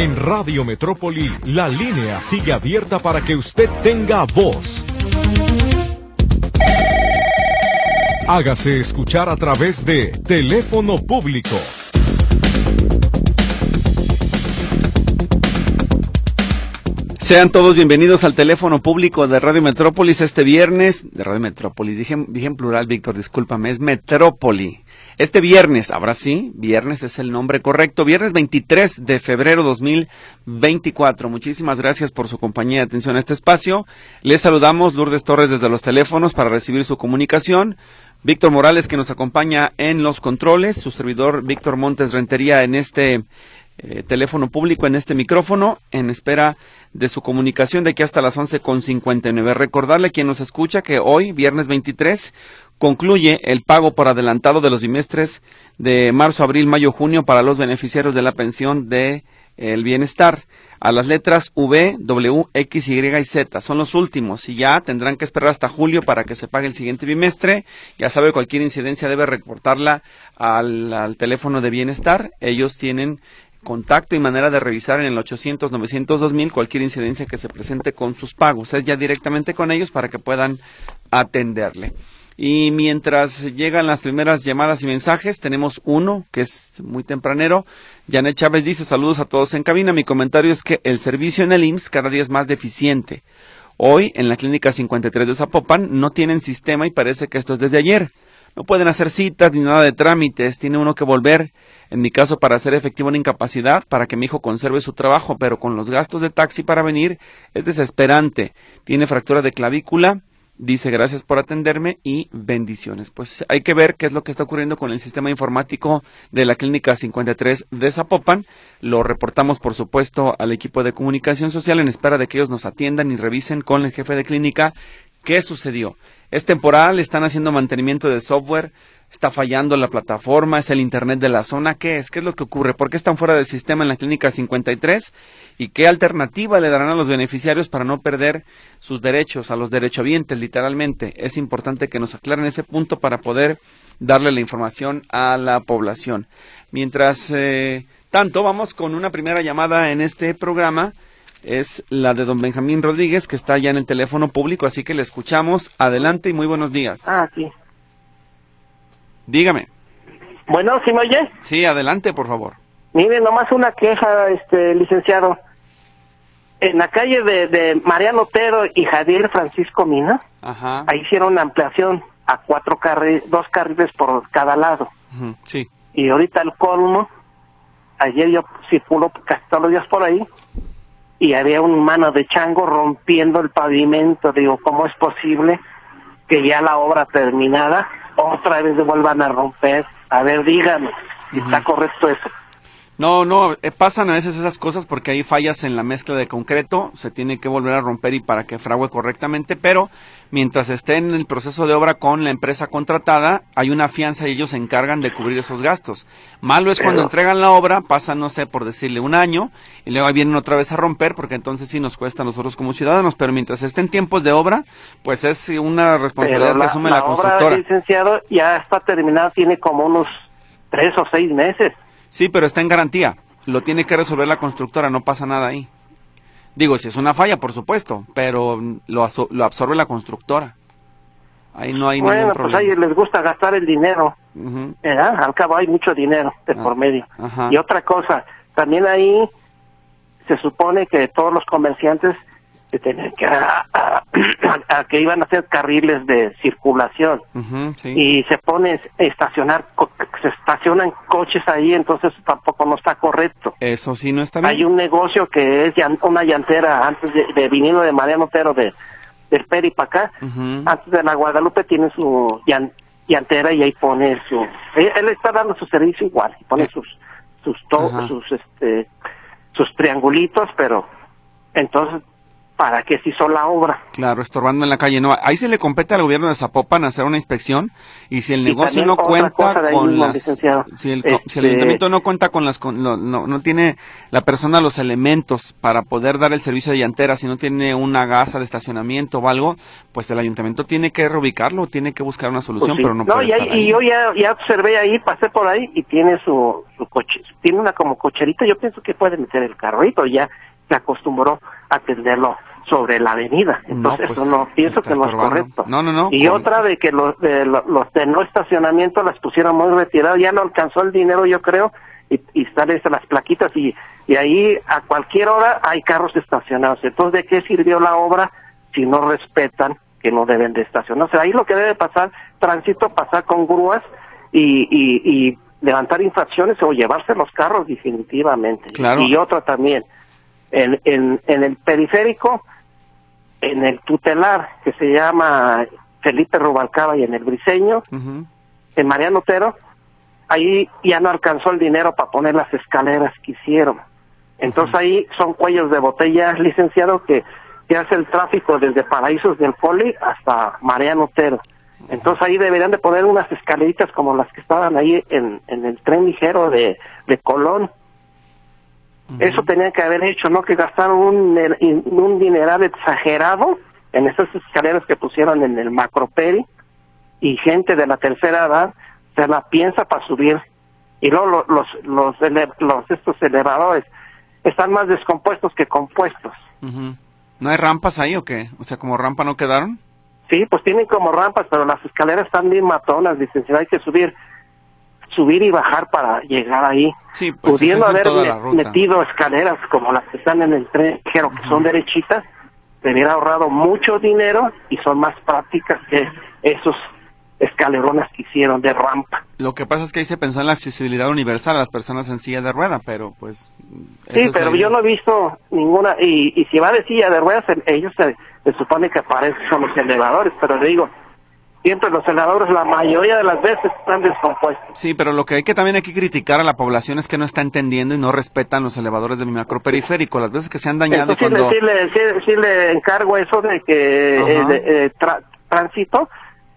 En Radio Metrópoli, la línea sigue abierta para que usted tenga voz. Hágase escuchar a través de teléfono público Sean todos bienvenidos al teléfono público de Radio Metrópolis este viernes. De Radio Metrópolis, dije, dije en plural, Víctor, discúlpame, es Metrópoli. Este viernes, ahora sí, viernes es el nombre correcto, viernes 23 de febrero 2024. Muchísimas gracias por su compañía y atención a este espacio. Les saludamos Lourdes Torres desde los teléfonos para recibir su comunicación. Víctor Morales que nos acompaña en los controles, su servidor Víctor Montes Rentería en este eh, teléfono público, en este micrófono, en espera de su comunicación de aquí hasta las once con nueve. Recordarle a quien nos escucha que hoy, viernes 23, concluye el pago por adelantado de los bimestres de marzo, abril, mayo, junio para los beneficiarios de la pensión de el bienestar. A las letras V, W, X, Y y Z. Son los últimos y ya tendrán que esperar hasta julio para que se pague el siguiente bimestre. Ya sabe, cualquier incidencia debe reportarla al, al teléfono de bienestar. Ellos tienen contacto y manera de revisar en el 800 900 2000 cualquier incidencia que se presente con sus pagos. Es ya directamente con ellos para que puedan atenderle. Y mientras llegan las primeras llamadas y mensajes, tenemos uno que es muy tempranero. Janet Chávez dice saludos a todos en cabina. Mi comentario es que el servicio en el IMSS cada día es más deficiente. Hoy en la clínica 53 de Zapopan no tienen sistema y parece que esto es desde ayer. No pueden hacer citas ni nada de trámites. Tiene uno que volver en mi caso para hacer efectiva una incapacidad, para que mi hijo conserve su trabajo, pero con los gastos de taxi para venir es desesperante. Tiene fractura de clavícula, dice gracias por atenderme y bendiciones. Pues hay que ver qué es lo que está ocurriendo con el sistema informático de la Clínica 53 de Zapopan. Lo reportamos, por supuesto, al equipo de comunicación social en espera de que ellos nos atiendan y revisen con el jefe de clínica qué sucedió. Es temporal, están haciendo mantenimiento de software, está fallando la plataforma, es el internet de la zona, ¿qué es? ¿Qué es lo que ocurre? ¿Por qué están fuera del sistema en la clínica 53? ¿Y qué alternativa le darán a los beneficiarios para no perder sus derechos, a los derechohabientes, literalmente? Es importante que nos aclaren ese punto para poder darle la información a la población. Mientras eh, tanto, vamos con una primera llamada en este programa. Es la de don Benjamín Rodríguez, que está ya en el teléfono público, así que le escuchamos. Adelante y muy buenos días. Ah, sí. Dígame. Bueno, ¿sí me oye? Sí, adelante, por favor. Mire, nomás una queja, este, licenciado. En la calle de, Mariano Otero y Javier Francisco Mina, ahí hicieron una ampliación a cuatro carriles, dos carriles por cada lado. Sí. Y ahorita el colmo, ayer yo circulo casi todos los días por ahí, y había un mano de chango rompiendo el pavimento. Digo, ¿cómo es posible que ya la obra terminada otra vez se vuelvan a romper. A ver, díganme, ¿está correcto eso? No, no, eh, pasan a veces esas cosas porque hay fallas en la mezcla de concreto, se tiene que volver a romper y para que frague correctamente, pero mientras esté en el proceso de obra con la empresa contratada, hay una fianza y ellos se encargan de cubrir esos gastos. Malo es cuando entregan la obra, pasa, no sé, por decirle un año, y luego vienen otra vez a romper, porque entonces sí nos cuesta a nosotros como ciudadanos, pero mientras esté en tiempos de obra, pues es una responsabilidad que asume la, la constructora. Obra, licenciado, ya está terminada, tiene como unos tres o seis meses. Sí, pero está en garantía. Lo tiene que resolver la constructora, no pasa nada ahí. Digo, si es una falla, por supuesto, pero lo, lo absorbe la constructora. Ahí no hay bueno, ningún pues a ellos les gusta gastar el dinero. Al cabo hay mucho dinero de ah, por medio. Y otra cosa, también ahí se supone que todos los comerciantes que tenían que, a, que iban a hacer carriles de circulación. Y se pone estacionar se estacionan coches ahí entonces tampoco no está correcto. Eso sí no está bien. Hay un negocio que es una llantera antes de, de viniendo de Mariano Otero de del Peri para acá. Antes de la Guadalupe tiene su llantera y ahí pone su él, está dando su servicio igual pone sus sus sus este sus triangulitos pero entonces para qué se hizo la obra. Claro, estorbando en la calle. No, ahí se le compete al gobierno de Zapopan hacer una inspección y si el negocio no cuenta con las, si el, este ayuntamiento no cuenta con las, no, no, tiene la persona los elementos para poder dar el servicio de llantera, si no tiene una gasa de estacionamiento o algo, pues el ayuntamiento tiene que reubicarlo, tiene que buscar una solución, pues pero no, puede y, yo ya, ya observé ahí, pasé por ahí y tiene su, su coche, tiene una como cocherita, yo pienso que puede meter el carrito, ya se acostumbró a atenderlo sobre la avenida. Entonces, pues, eso no pienso que no es correcto. No, no, no. Y otra de que los de, los de no estacionamiento las pusieron muy retiradas, ya no alcanzó el dinero, yo creo, y, y salen las plaquitas y, y ahí a cualquier hora hay carros estacionados. Entonces, ¿de qué sirvió la obra si no respetan que no deben de estacionarse? Ahí lo que debe pasar, tránsito, pasar con grúas y, y, y levantar infracciones o llevarse los carros definitivamente. Claro. Y otra también, en, en, en el periférico, en el tutelar que se llama Felipe Rubalcaba y en el Briseño, en Mariano Otero, ahí ya no alcanzó el dinero para poner las escaleras que hicieron. Entonces ahí son cuellos de botella, licenciado, que, que hace el tráfico desde Paraísos del Poli hasta Mariano Otero. Entonces ahí deberían de poner unas escaleritas como las que estaban ahí en, en el tren ligero de, de Colón eso tenían que haber hecho, ¿no? Que gastaron un, un dineral exagerado en esas escaleras que pusieron en el macroperi y gente de la tercera edad se la piensa para subir. Y luego los, los, los, estos elevadores están más descompuestos que compuestos. ¿No hay rampas ahí o qué? O sea, como rampa no quedaron. Sí, pues tienen como rampas, pero las escaleras están bien matonas, licenciado, hay que subir subir y bajar para llegar ahí. Sí, pues Pudiendo haber metido escaleras como las que están en el tren, que son derechitas, te hubiera ahorrado mucho dinero y son más prácticas que esos escalerones que hicieron de rampa. Lo que pasa es que ahí se pensó en la accesibilidad universal a las personas en silla de rueda, pero pues... Sí, pero yo no he visto ninguna, y, y si va de silla de ruedas, ellos se, se supone que aparecen son los elevadores, pero digo, siempre los senadores la mayoría de las veces están descompuestos. Sí, pero lo que hay que también hay que criticar a la población es que no está entendiendo y no respetan los elevadores de mi macroperiférico. Las veces que se han dañado sí, cuando... sí, le, encargo eso de que eh, eh, tránsito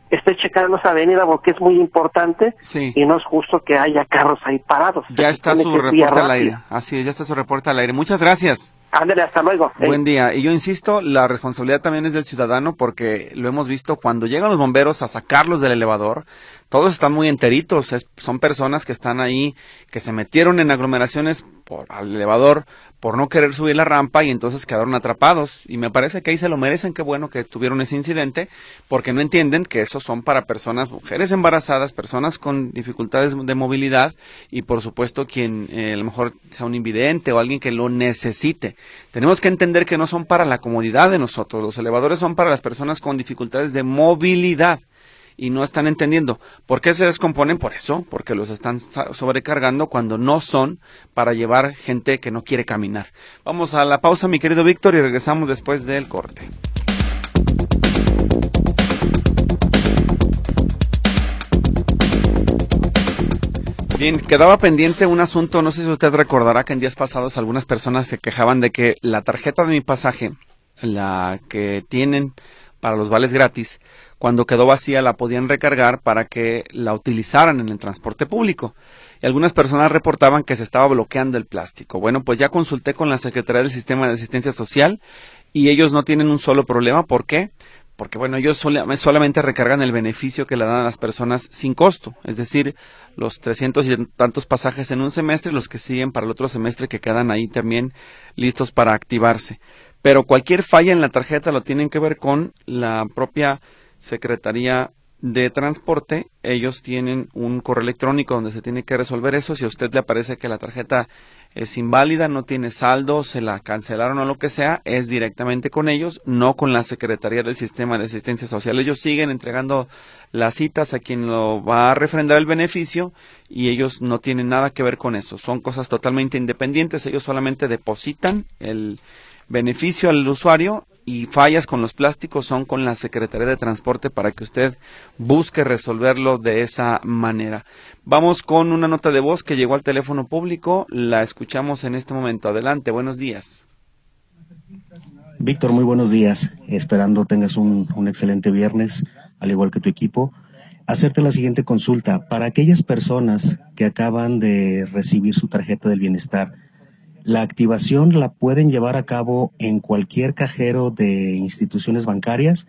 esté checando esa avenida porque es muy importante y no es justo que haya carros ahí parados. Ya está su reporte al aire. Así es, ya está su reporte al aire. Muchas gracias. Ándale, hasta luego. Buen día. Y yo insisto, la responsabilidad también es del ciudadano porque lo hemos visto cuando llegan los bomberos a sacarlos del elevador, todos están muy enteritos, son personas que están ahí, que se metieron en aglomeraciones por al elevador por no querer subir la rampa y entonces quedaron atrapados. Y me parece que ahí se lo merecen, qué bueno que tuvieron ese incidente, porque no entienden que esos son para personas, mujeres embarazadas, personas con dificultades de movilidad y por supuesto quien eh, a lo mejor sea un invidente o alguien que lo necesite. Tenemos que entender que no son para la comodidad de nosotros, los elevadores son para las personas con dificultades de movilidad y no están entendiendo. ¿Por qué se descomponen? Por eso, porque los están sobrecargando cuando no son para llevar gente que no quiere caminar. Vamos a la pausa, mi querido Víctor, y regresamos después del corte. Bien, quedaba pendiente un asunto, no sé si usted recordará que en días pasados algunas personas se quejaban de que la tarjeta de mi pasaje, la que tienen para los vales gratis, cuando quedó vacía la podían recargar para que la utilizaran en el transporte público. Y algunas personas reportaban que se estaba bloqueando el plástico. Bueno, pues ya consulté con la Secretaría del Sistema de Asistencia Social y ellos no tienen un solo problema. ¿Por qué? Porque bueno, ellos solamente recargan el beneficio que le dan a las personas sin costo, es decir, los 300 y tantos pasajes en un semestre los que siguen para el otro semestre que quedan ahí también listos para activarse. Pero cualquier falla en la tarjeta lo tienen que ver con la propia Secretaría de Transporte, ellos tienen un correo electrónico donde se tiene que resolver eso. Si a usted le aparece que la tarjeta es inválida, no tiene saldo, se la cancelaron o lo que sea, es directamente con ellos, no con la Secretaría del Sistema de Asistencia Social. Ellos siguen entregando las citas a quien lo va a refrendar el beneficio y ellos no tienen nada que ver con eso. Son cosas totalmente independientes. Ellos solamente depositan el beneficio al usuario y fallas con los plásticos son con la Secretaría de Transporte para que usted busque resolverlo de esa manera. Vamos con una nota de voz que llegó al teléfono público, la escuchamos en este momento. Adelante, buenos días. Víctor, muy buenos días. Esperando tengas un, excelente viernes, al igual que tu equipo hacerte la siguiente consulta. Para aquellas personas que acaban de recibir su tarjeta del bienestar, ¿la activación la pueden llevar a cabo en cualquier cajero de instituciones bancarias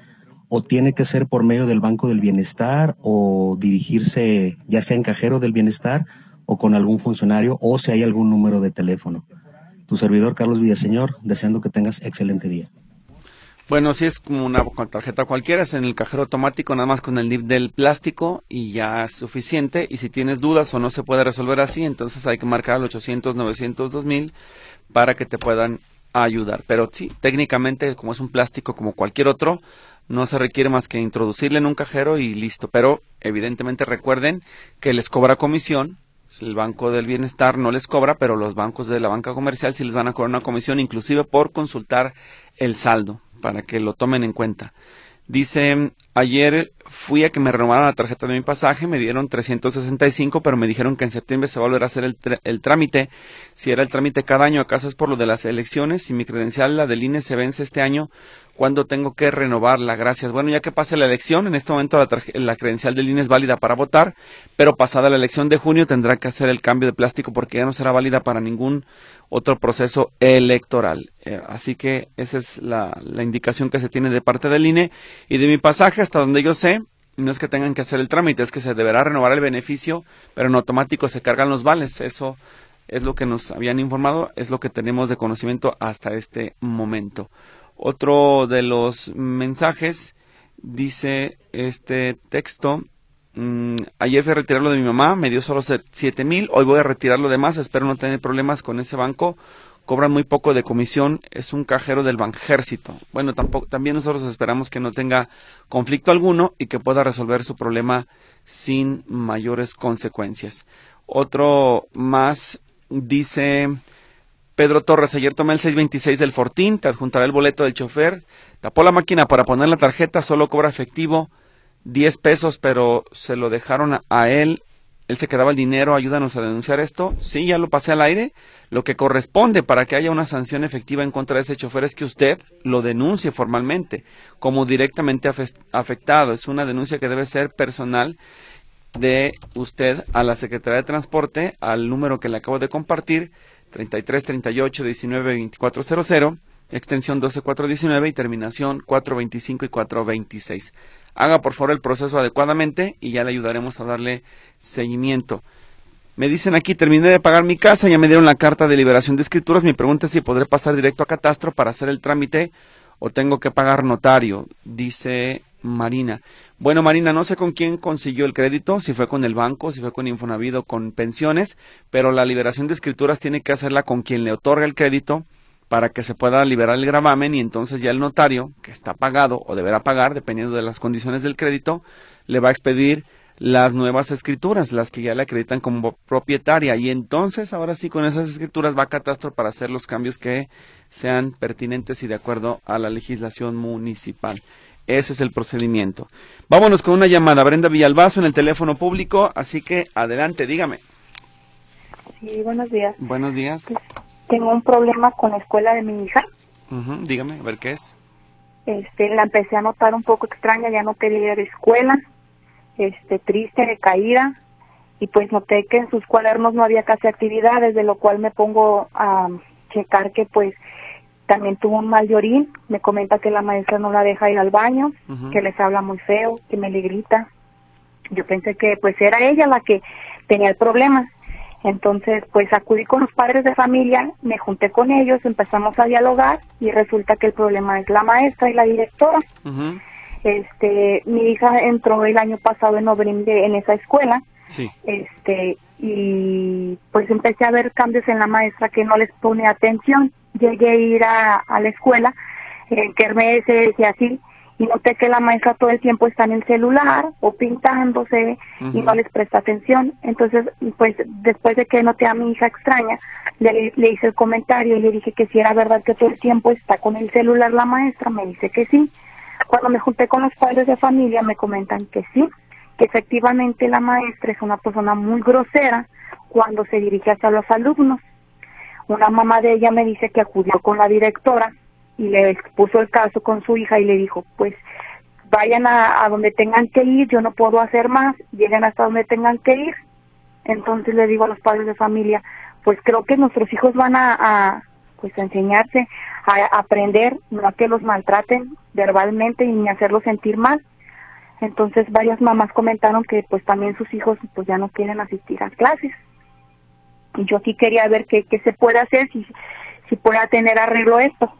o tiene que ser por medio del Banco del Bienestar o dirigirse ya sea en cajero del bienestar o con algún funcionario o si hay algún número de teléfono? Tu servidor Carlos Villaseñor, deseando que tengas excelente día. Bueno, si es como una tarjeta cualquiera, es en el cajero automático, nada más con el NIP del plástico y ya es suficiente. Y si tienes dudas o no se puede resolver así, entonces hay que marcar al 800, 900, 2000 para que te puedan ayudar. Pero sí, técnicamente, como es un plástico como cualquier otro, no se requiere más que introducirle en un cajero y listo. Pero evidentemente recuerden que les cobra comisión. El Banco del Bienestar no les cobra, pero los bancos de la banca comercial sí les van a cobrar una comisión, inclusive por consultar el saldo para que lo tomen en cuenta. Dice, ayer fui a que me renovaran la tarjeta de mi pasaje, me dieron 365, pero me dijeron que en septiembre se va a volver a hacer el, el trámite. Si era el trámite cada año, acaso es por lo de las elecciones. Si mi credencial, la del INE, se vence este año, ¿Cuándo tengo que renovarla? Gracias. Bueno, ya que pase la elección, en este momento la, credencial del INE es válida para votar, pero pasada la elección de junio tendrá que hacer el cambio de plástico porque ya no será válida para ningún otro proceso electoral. Eh, así que esa es la, la indicación que se tiene de parte del INE y de mi pasaje hasta donde yo sé. No es que tengan que hacer el trámite, es que se deberá renovar el beneficio, pero en automático se cargan los vales. Eso es lo que nos habían informado, es lo que tenemos de conocimiento hasta este momento. Otro de los mensajes dice este texto. Mm, ayer fui a retirarlo de mi mamá, me dio solo siete mil, hoy voy a retirarlo de más, espero no tener problemas con ese banco, cobran muy poco de comisión, es un cajero del Banjército. Bueno, tampoco, también nosotros esperamos que no tenga conflicto alguno y que pueda resolver su problema sin mayores consecuencias. Otro más dice, Pedro Torres, ayer tomé el 626 del Fortín, te adjuntaré el boleto del chofer, tapó la máquina para poner la tarjeta, solo cobra efectivo 10 pesos, pero se lo dejaron a, él, él se quedaba el dinero, ayúdanos a denunciar esto. Sí, ya lo pasé al aire. Lo que corresponde para que haya una sanción efectiva en contra de ese chofer es que usted lo denuncie formalmente como directamente afectado. Es una denuncia que debe ser personal de usted a la Secretaría de Transporte, al número que le acabo de compartir, 33 38 19 2400, extensión 12419 y terminación 425 y 426. Haga por favor el proceso adecuadamente y ya le ayudaremos a darle seguimiento. Me dicen aquí, terminé de pagar mi casa, ya me dieron la carta de liberación de escrituras. Mi pregunta es si podré pasar directo a catastro para hacer el trámite o tengo que pagar notario, dice Marina. Bueno, Marina, no sé con quién consiguió el crédito, si fue con el banco, si fue con Infonavit o con pensiones, pero la liberación de escrituras tiene que hacerla con quien le otorga el crédito para que se pueda liberar el gravamen y entonces ya el notario, que está pagado o deberá pagar, dependiendo de las condiciones del crédito, le va a expedir las nuevas escrituras, las que ya le acreditan como propietaria. Y entonces, ahora sí, con esas escrituras va a Catastro para hacer los cambios que sean pertinentes y de acuerdo a la legislación municipal. Ese es el procedimiento. Vámonos con una llamada. Brenda Villalbazo en el teléfono público, así que adelante, dígame. Sí, buenos días. Buenos días. Tengo un problema con la escuela de mi hija. dígame, a ver qué es. Este, la empecé a notar un poco extraña, ya no quería ir a la escuela, este, triste, decaída, y pues noté que en sus cuadernos no había casi actividades, de lo cual me pongo a checar que pues también tuvo un mal llorín, me comenta que la maestra no la deja ir al baño, que les habla muy feo, que me le grita. Yo pensé que pues era ella la que tenía el problema. Entonces, pues acudí con los padres de familia, me junté con ellos, empezamos a dialogar y resulta que el problema es la maestra y la directora. Este, mi hija entró el año pasado en noviembre en esa escuela. Este, y pues empecé a ver cambios en la maestra que no les pone atención llegué a ir a, la escuela, en Kermés y así, y noté que la maestra todo el tiempo está en el celular o pintándose y no les presta atención. Entonces, pues después de que noté a mi hija extraña, le, le hice el comentario y le dije que si era verdad que todo el tiempo está con el celular la maestra, me dice que sí. Cuando me junté con los padres de familia me comentan que sí, que efectivamente la maestra es una persona muy grosera cuando se dirige hacia los alumnos una mamá de ella me dice que acudió con la directora y le expuso el caso con su hija y le dijo, pues vayan a, donde tengan que ir, yo no puedo hacer más, lleguen hasta donde tengan que ir. Entonces le digo a los padres de familia, pues creo que nuestros hijos van a, pues a enseñarse, a, aprender, no a que los maltraten verbalmente y ni hacerlos sentir mal. Entonces varias mamás comentaron que pues también sus hijos pues ya no quieren asistir a clases. Y yo aquí quería ver qué, qué se puede hacer, si, si pueda tener arreglo esto.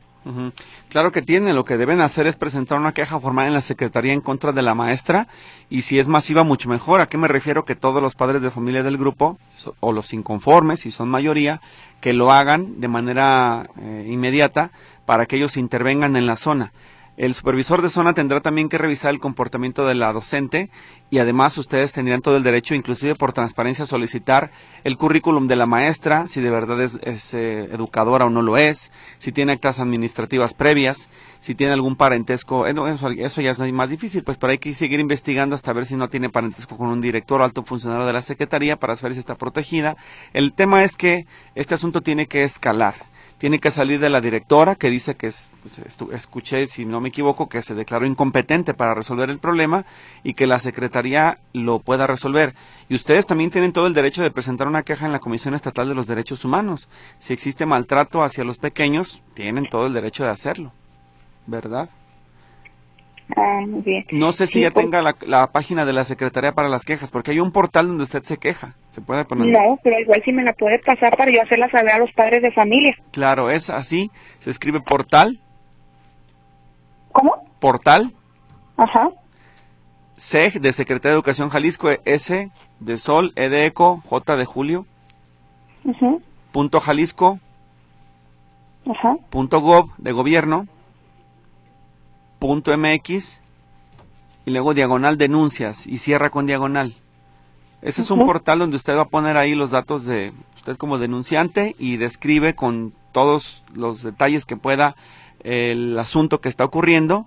Claro que tiene, lo que deben hacer es presentar una queja formal en la Secretaría en contra de la maestra y si es masiva mucho mejor. ¿A qué me refiero? Que todos los padres de familia del grupo o los inconformes, si son mayoría, que lo hagan de manera eh, inmediata para que ellos intervengan en la zona. El supervisor de zona tendrá también que revisar el comportamiento de la docente y además ustedes tendrían todo el derecho, inclusive por transparencia, a solicitar el currículum de la maestra, si de verdad es, eh, educadora o no lo es, si tiene actas administrativas previas, si tiene algún parentesco, eh, eso, ya es más difícil, pues pero hay que seguir investigando hasta ver si no tiene parentesco con un director o alto funcionario de la Secretaría para saber si está protegida. El tema es que este asunto tiene que escalar tiene que salir de la directora que dice que es, pues, escuché, si no me equivoco, que se declaró incompetente para resolver el problema y que la Secretaría lo pueda resolver. Y ustedes también tienen todo el derecho de presentar una queja en la Comisión Estatal de los Derechos Humanos. Si existe maltrato hacia los pequeños, tienen todo el derecho de hacerlo, ¿verdad? Ah, no sé si ya pues tenga la, página de la Secretaría para las quejas, porque hay un portal donde usted se queja. ¿Se puede poner? No, pero igual si me la puede pasar para yo hacerla saber a los padres de familia. Claro, es así. Se escribe portal. ¿Cómo? Portal. Ajá. SEG de Secretaría de Educación Jalisco, S de Sol, E de Eco, J de Julio. Punto Jalisco. Ajá. Punto gov de gobierno .mx y luego diagonal denuncias y cierra con diagonal. Ese es un portal donde usted va a poner ahí los datos de usted como denunciante y describe con todos los detalles que pueda el asunto que está ocurriendo,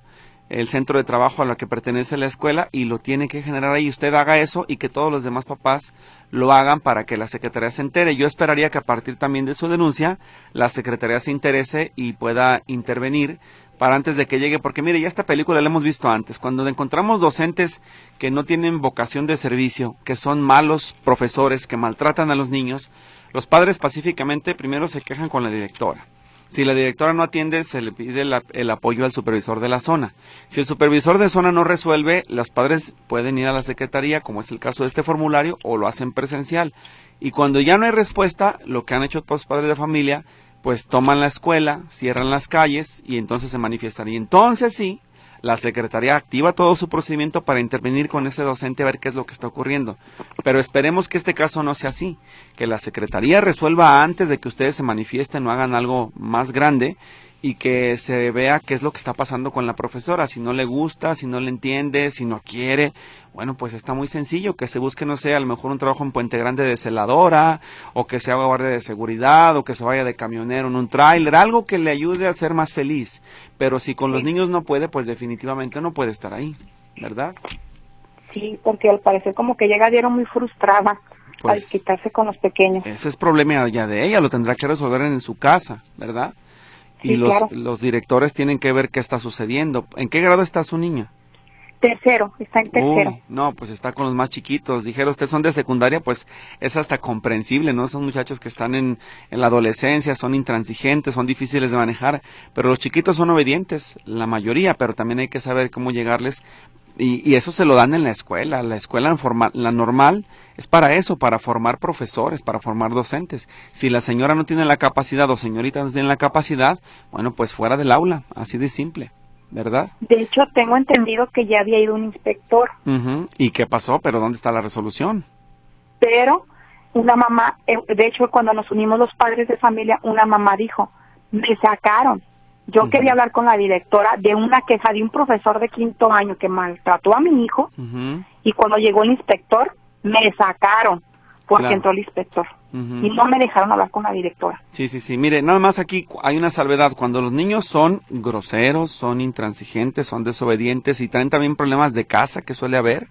el centro de trabajo a lo que pertenece la escuela y lo tiene que generar ahí. Usted haga eso y que todos los demás papás lo hagan para que la Secretaría se entere. Yo esperaría que a partir también de su denuncia la Secretaría se interese y pueda intervenir para antes de que llegue, porque mire, ya esta película la hemos visto antes, cuando encontramos docentes que no tienen vocación de servicio, que son malos profesores, que maltratan a los niños, los padres pacíficamente primero se quejan con la directora. Si la directora no atiende, se le pide el apoyo al supervisor de la zona. Si el supervisor de zona no resuelve, los padres pueden ir a la secretaría, como es el caso de este formulario, o lo hacen presencial. Y cuando ya no hay respuesta, lo que han hecho los padres de familia pues toman la escuela, cierran las calles y entonces se manifiestan. Y entonces sí, la Secretaría activa todo su procedimiento para intervenir con ese docente a ver qué es lo que está ocurriendo. Pero esperemos que este caso no sea así, que la Secretaría resuelva antes de que ustedes se manifiesten o hagan algo más grande y que se vea qué es lo que está pasando con la profesora, si no le gusta, si no le entiende, si no quiere, bueno, pues está muy sencillo, que se busque, no sé, a lo mejor un trabajo en Puente Grande de celadora, o que se haga guardia de seguridad, o que se vaya de camionero en un tráiler, algo que le ayude a ser más feliz. Pero si con los niños no puede, pues definitivamente no puede estar ahí, ¿verdad? Sí, porque al parecer como que llega dieron muy frustrada al pues quitarse con los pequeños. Ese es problema ya de ella, lo tendrá que resolver en su casa, ¿verdad? Y los, los directores tienen que ver qué está sucediendo. ¿En qué grado está su niña? Tercero, está en tercero. no, pues está con los más chiquitos. Dijeron, ustedes son de secundaria, pues es hasta comprensible, ¿no? Son muchachos que están en, en, la adolescencia, son intransigentes, son difíciles de manejar, pero los chiquitos son obedientes, la mayoría, pero también hay que saber cómo llegarles y, eso se lo dan en la escuela. La escuela formal, la normal es para eso, para formar profesores, para formar docentes. Si la señora no tiene la capacidad o señorita no tiene la capacidad, bueno, pues fuera del aula, así de simple, ¿verdad? De hecho, tengo entendido que ya había ido un inspector. ¿Y qué pasó? ¿Pero dónde está la resolución? Pero una mamá, eh, de hecho, cuando nos unimos los padres de familia, una mamá dijo, me sacaron yo quería hablar con la directora de una queja de un profesor de quinto año que maltrató a mi hijo y cuando llegó el inspector me sacaron porque entró el inspector. Y no me dejaron hablar con la directora. Sí, sí, sí. Mire, nada más aquí hay una salvedad. Cuando los niños son groseros, son intransigentes, son desobedientes y traen también problemas de casa que suele haber,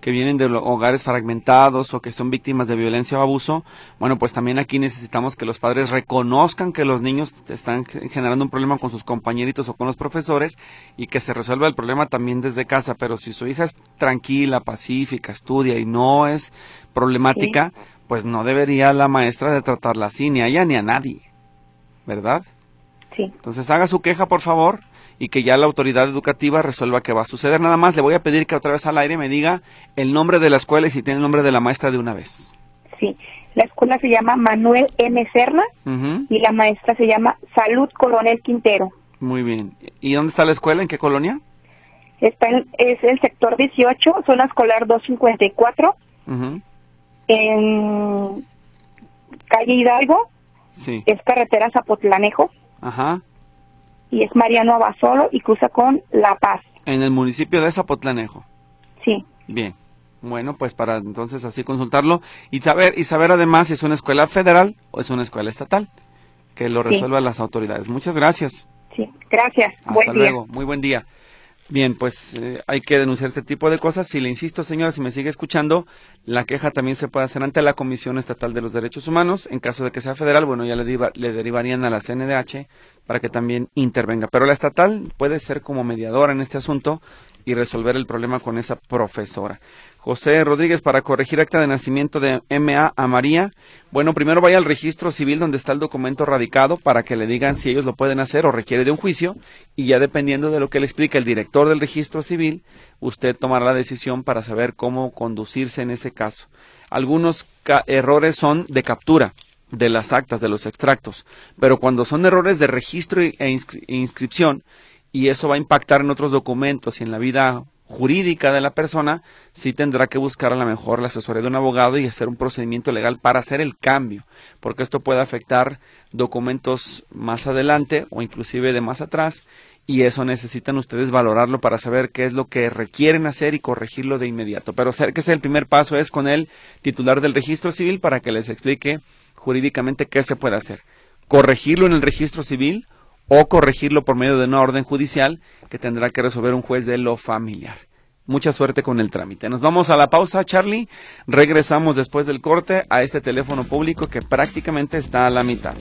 que vienen de hogares fragmentados o que son víctimas de violencia o abuso, bueno, pues también aquí necesitamos que los padres reconozcan que los niños están generando un problema con sus compañeritos o con los profesores y que se resuelva el problema también desde casa. Pero si su hija es tranquila, pacífica, estudia y no es problemática, pues no debería la maestra de tratarla así, ni a ella ni a nadie, ¿verdad? Sí. Entonces haga su queja, por favor, y que ya la autoridad educativa resuelva qué va a suceder. Nada más le voy a pedir que otra vez al aire me diga el nombre de la escuela y si tiene el nombre de la maestra de una vez. Sí, la escuela se llama Manuel M. Serna y la maestra se llama Salud Coronel Quintero. Muy bien. ¿Y dónde está la escuela? ¿En qué colonia? Está en, es el sector 18, zona escolar 254. Uh en calle Hidalgo. Sí. Es carretera Zapotlanejo. Ajá. Y es Mariano Abasolo y cruza con La Paz. En el municipio de Zapotlanejo. Sí. Bien. Bueno, pues para entonces así consultarlo y saber y saber además si es una escuela federal o es una escuela estatal, que lo resuelvan las autoridades. Muchas gracias. Sí, gracias. Hasta luego. Muy buen día. Bien, pues eh, hay que denunciar este tipo de cosas. Si le insisto, señora, si me sigue escuchando, la queja también se puede hacer ante la Comisión Estatal de los Derechos Humanos. En caso de que sea federal, bueno, ya le, le derivarían a la CNDH para que también intervenga. Pero la estatal puede ser como mediadora en este asunto y resolver el problema con esa profesora. José Rodríguez para corregir acta de nacimiento de MA a María. Bueno, primero vaya al registro civil donde está el documento radicado para que le digan si ellos lo pueden hacer o requiere de un juicio y ya dependiendo de lo que le explique el director del registro civil, usted tomará la decisión para saber cómo conducirse en ese caso. Algunos errores son de captura de las actas, de los extractos, pero cuando son errores de registro e, e inscripción, y eso va a impactar en otros documentos y en la vida jurídica de la persona, sí tendrá que buscar a lo mejor la asesoría de un abogado y hacer un procedimiento legal para hacer el cambio, porque esto puede afectar documentos más adelante o inclusive de más atrás y eso necesitan ustedes valorarlo para saber qué es lo que requieren hacer y corregirlo de inmediato. Pero que el primer paso es con el titular del registro civil para que les explique jurídicamente qué se puede hacer. Corregirlo en el registro civil o corregirlo por medio de una orden judicial que tendrá que resolver un juez de lo familiar. Mucha suerte con el trámite. Nos vamos a la pausa, Charlie. Regresamos después del corte a este teléfono público que prácticamente está a la mitad.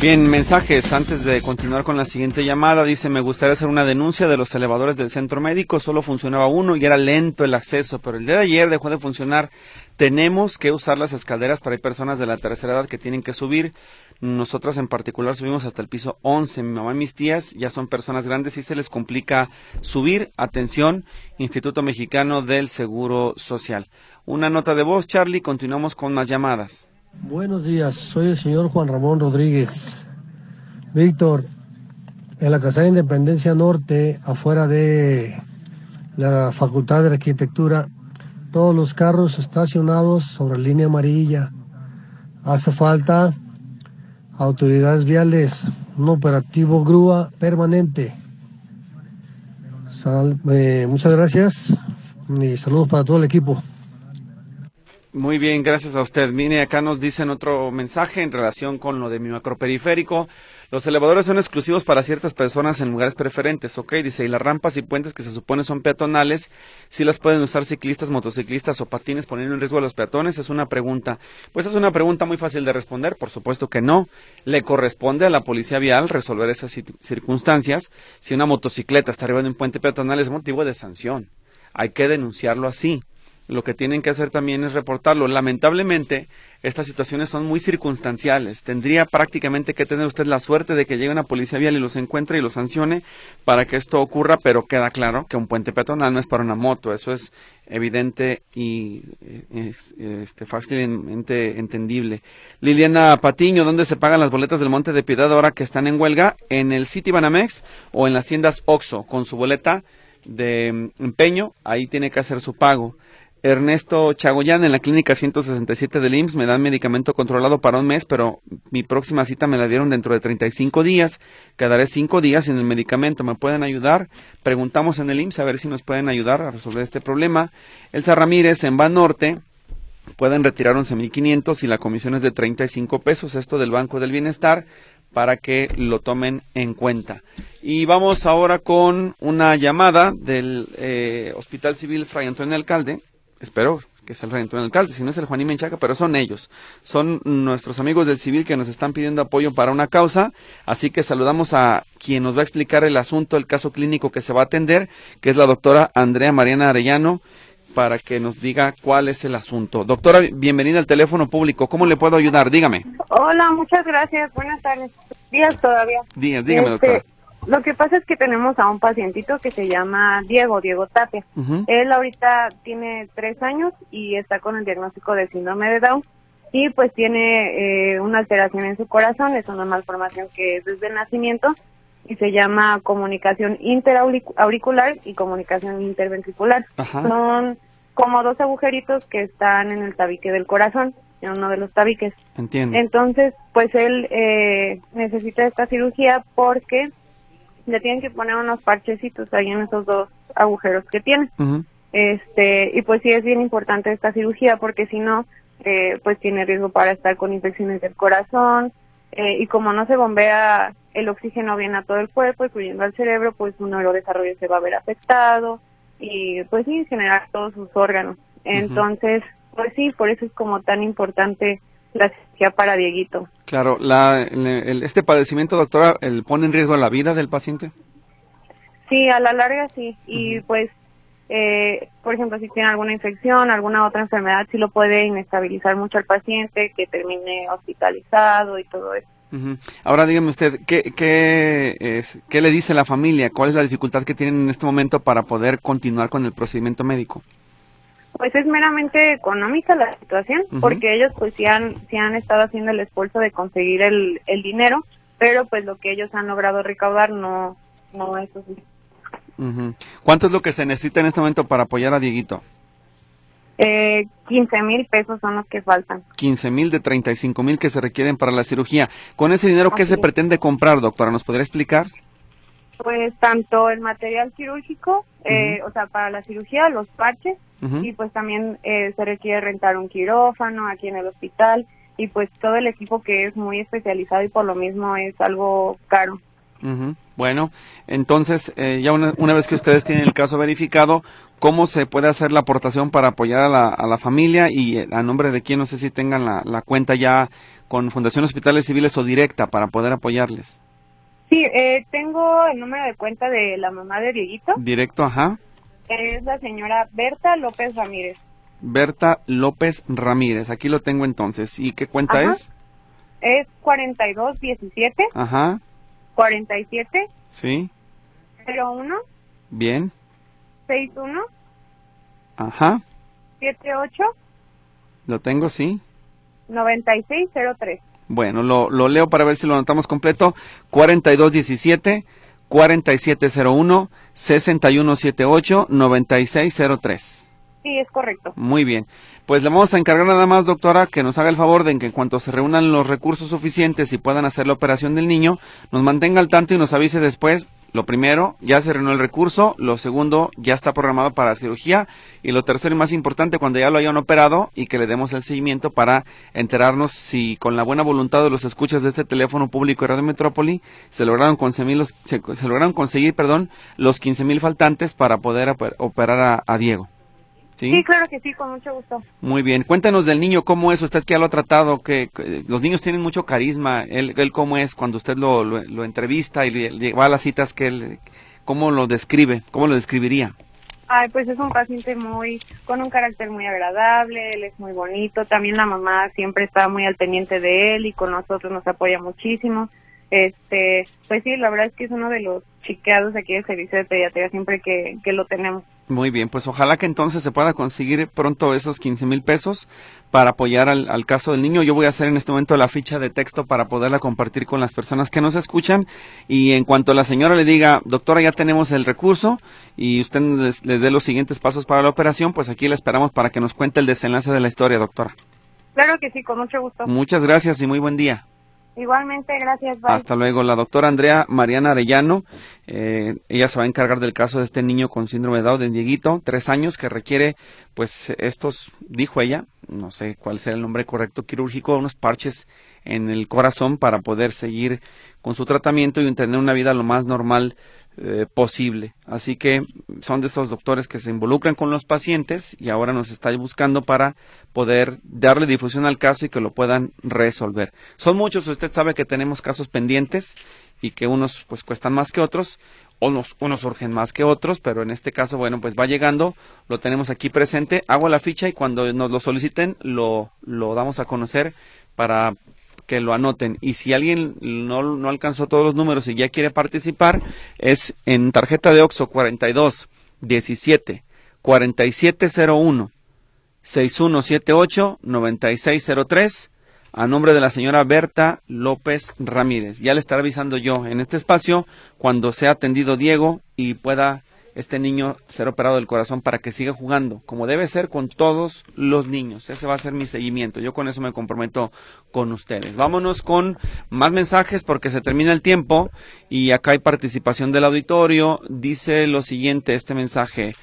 Bien, mensajes. Antes de continuar con la siguiente llamada, dice, me gustaría hacer una denuncia de los elevadores del centro médico. Solo funcionaba uno y era lento el acceso, pero el día de ayer dejó de funcionar. Tenemos que usar las escaleras para personas de la tercera edad que tienen que subir. Nosotras en particular subimos hasta el piso 11. Mi mamá y mis tías ya son personas grandes y se les complica subir. Atención, Instituto Mexicano del Seguro Social. Una nota de voz, Charlie. Continuamos con más llamadas. Buenos días, soy el señor Juan Ramón Rodríguez. Víctor, en la Casa de Independencia Norte, afuera de la Facultad de Arquitectura, todos los carros estacionados sobre línea amarilla. Hace falta autoridades viales, un operativo grúa permanente. Eh, muchas gracias y saludos para todo el equipo. Muy bien, gracias a usted. Mire, acá nos dicen otro mensaje en relación con lo de mi macroperiférico. Los elevadores son exclusivos para ciertas personas en lugares preferentes, ok, dice, y las rampas y puentes que se supone son peatonales, si las pueden usar ciclistas, motociclistas o patines poniendo en riesgo a los peatones, es una pregunta. Pues es una pregunta muy fácil de responder, por supuesto que no. Le corresponde a la policía vial resolver esas circunstancias. Si una motocicleta está arriba de un puente peatonal es motivo de sanción. Hay que denunciarlo así lo que tienen que hacer también es reportarlo. Lamentablemente, estas situaciones son muy circunstanciales. Tendría prácticamente que tener usted la suerte de que llegue una policía vial y los encuentre y los sancione para que esto ocurra, pero queda claro que un puente peatonal no es para una moto. Eso es evidente y eh, este, fácilmente entendible. Liliana Patiño, ¿dónde se pagan las boletas del Monte de Piedad ahora que están en huelga? ¿En el City Banamex o en las tiendas OXO con su boleta de empeño? Ahí tiene que hacer su pago. Ernesto Chagoyán en la clínica 167 del IMSS me dan medicamento controlado para un mes, pero mi próxima cita me la dieron dentro de 35 días. Quedaré cinco días sin el medicamento. ¿Me pueden ayudar? Preguntamos en el IMSS a ver si nos pueden ayudar a resolver este problema. Elsa Ramírez en Banorte pueden retirar 11.500 y la comisión es de 35 pesos. Esto del Banco del Bienestar para que lo tomen en cuenta. Y vamos ahora con una llamada del eh, Hospital Civil Fray Antonio Alcalde espero que sea el rey Antonio Alcalde, si no es el Juanín Menchaca, pero son ellos. Son nuestros amigos del civil que nos están pidiendo apoyo para una causa, así que saludamos a quien nos va a explicar el asunto, el caso clínico que se va a atender, que es la doctora Andrea Mariana Arellano, para que nos diga cuál es el asunto. Doctora, bienvenida al teléfono público. ¿Cómo le puedo ayudar? Dígame. Hola, muchas gracias. Buenas tardes. Días todavía. Días, dígame, este, doctora. Lo que pasa es que tenemos a un pacientito que se llama Diego, Diego Tapia. Él ahorita tiene tres años y está con el diagnóstico de síndrome de Down y pues tiene eh, una alteración en su corazón, es una malformación que es desde el nacimiento y se llama comunicación interauricular y comunicación interventricular. Son como dos agujeritos que están en el tabique del corazón, en uno de los tabiques. Entiendo. Entonces, pues él eh, necesita esta cirugía porque le tienen que poner unos parchecitos ahí en esos dos agujeros que tiene. Este, y pues sí es bien importante esta cirugía porque si no, eh, pues tiene riesgo para estar con infecciones del corazón eh, y como no se bombea el oxígeno bien a todo el cuerpo, incluyendo al cerebro, pues su neurodesarrollo se va a ver afectado y pues sí, en general todos sus órganos. Entonces, pues sí, por eso es como tan importante la cirugía para Dieguito. Claro, la, este padecimiento, doctora, el ¿pone en riesgo la vida del paciente? Sí, a la larga sí. Y pues, eh, por ejemplo, si tiene alguna infección, alguna otra enfermedad, sí lo puede inestabilizar mucho al paciente, que termine hospitalizado y todo eso. Ahora dígame usted, ¿qué, qué, es, ¿qué le dice la familia? ¿Cuál es la dificultad que tienen en este momento para poder continuar con el procedimiento médico? Pues es meramente económica la situación, porque ellos pues sí han, han estado haciendo el esfuerzo de conseguir el, el dinero, pero pues lo que ellos han logrado recaudar no, no es suficiente. ¿Cuánto es lo que se necesita en este momento para apoyar a Dieguito? Eh, 15 mil pesos son los que faltan. 15 mil de 35 mil que se requieren para la cirugía. Con ese dinero, ¿qué se pretende comprar, doctora? ¿Nos podría explicar? Pues tanto el material quirúrgico, eh, o sea, para la cirugía, los parches, y pues también eh, se requiere rentar un quirófano aquí en el hospital y pues todo el equipo que es muy especializado y por lo mismo es algo caro. Bueno, entonces eh, ya una, una, vez que ustedes tienen el caso verificado, ¿cómo se puede hacer la aportación para apoyar a la, a la familia y a nombre de quién? No sé si tengan la, la cuenta ya con Fundación Hospitales Civiles o directa para poder apoyarles. Sí, eh, tengo el número de cuenta de la mamá de Dieguito. Directo, ajá. Es la señora Berta López Ramírez. Berta López Ramírez, aquí lo tengo entonces. ¿Y qué cuenta es? Es 4217. Ajá. 47. Sí. 01. Bien. 61. Ajá. 78. Lo tengo, sí. 9603. Bueno, lo, lo leo para ver si lo anotamos completo. 4217 4701 6178 9603. Sí, es correcto. Muy bien. Pues le vamos a encargar nada más, doctora, que nos haga el favor de que en cuanto se reúnan los recursos suficientes y puedan hacer la operación del niño, nos mantenga al tanto y nos avise después lo primero, ya se reunió el recurso. Lo segundo, ya está programado para cirugía. Y lo tercero y más importante, cuando ya lo hayan operado y que le demos el seguimiento para enterarnos si con la buena voluntad de los escuchas de este teléfono público de Radio Metrópoli se lograron conseguir los, se, lograron conseguir, perdón, los 15 mil faltantes para poder operar a Diego. ¿Sí? claro que sí, con mucho gusto. Muy bien. Cuéntanos del niño, ¿cómo es? Usted que ya lo ha tratado, que, los niños tienen mucho carisma. Él, él ¿cómo es cuando usted lo, lo, entrevista y va a las citas? que él, ¿Cómo lo describe? ¿Cómo lo describiría? Ay, pues es un paciente muy, con un carácter muy agradable, él es muy bonito. También la mamá siempre está muy al pendiente de él y con nosotros nos apoya muchísimo. Este, pues sí, la verdad es que es uno de los chiqueados aquí del servicio de pediatría siempre que, que lo tenemos. Muy bien, pues ojalá que entonces se pueda conseguir pronto esos 15 mil pesos para apoyar al, caso del niño. Yo voy a hacer en este momento la ficha de texto para poderla compartir con las personas que nos escuchan. Y en cuanto la señora le diga, doctora, ya tenemos el recurso y usted les, les dé los siguientes pasos para la operación, pues aquí la esperamos para que nos cuente el desenlace de la historia, doctora. Claro que sí, con mucho gusto. Muchas gracias y muy buen día. Igualmente, gracias. Hasta luego. La doctora Andrea Mariana Arellano, eh, ella se va a encargar del caso de este niño con síndrome de Down, de Dieguito, tres años, que requiere, pues, estos, dijo ella, no sé cuál será el nombre correcto, quirúrgico, unos parches en el corazón para poder seguir con su tratamiento y tener una vida lo más normal eh, posible. Así que son de esos doctores que se involucran con los pacientes y ahora nos está buscando para poder darle difusión al caso y que lo puedan resolver. Son muchos, usted sabe que tenemos casos pendientes y que unos pues cuestan más que otros, unos, unos surgen más que otros, pero en este caso, bueno, pues va llegando, lo tenemos aquí presente, hago la ficha y cuando nos lo soliciten lo, lo damos a conocer para que lo anoten. Y si alguien no, no alcanzó todos los números y ya quiere participar, es en tarjeta de OXO 42 17 4701 6178 9603 a nombre de la señora Berta López Ramírez. Ya le estaré avisando yo en este espacio cuando sea atendido Diego y pueda este niño ser operado del corazón para que siga jugando, como debe ser con todos los niños. Ese va a ser mi seguimiento. Yo con eso me comprometo con ustedes. Vámonos con más mensajes porque se termina el tiempo y acá hay participación del auditorio. Dice lo siguiente este mensaje.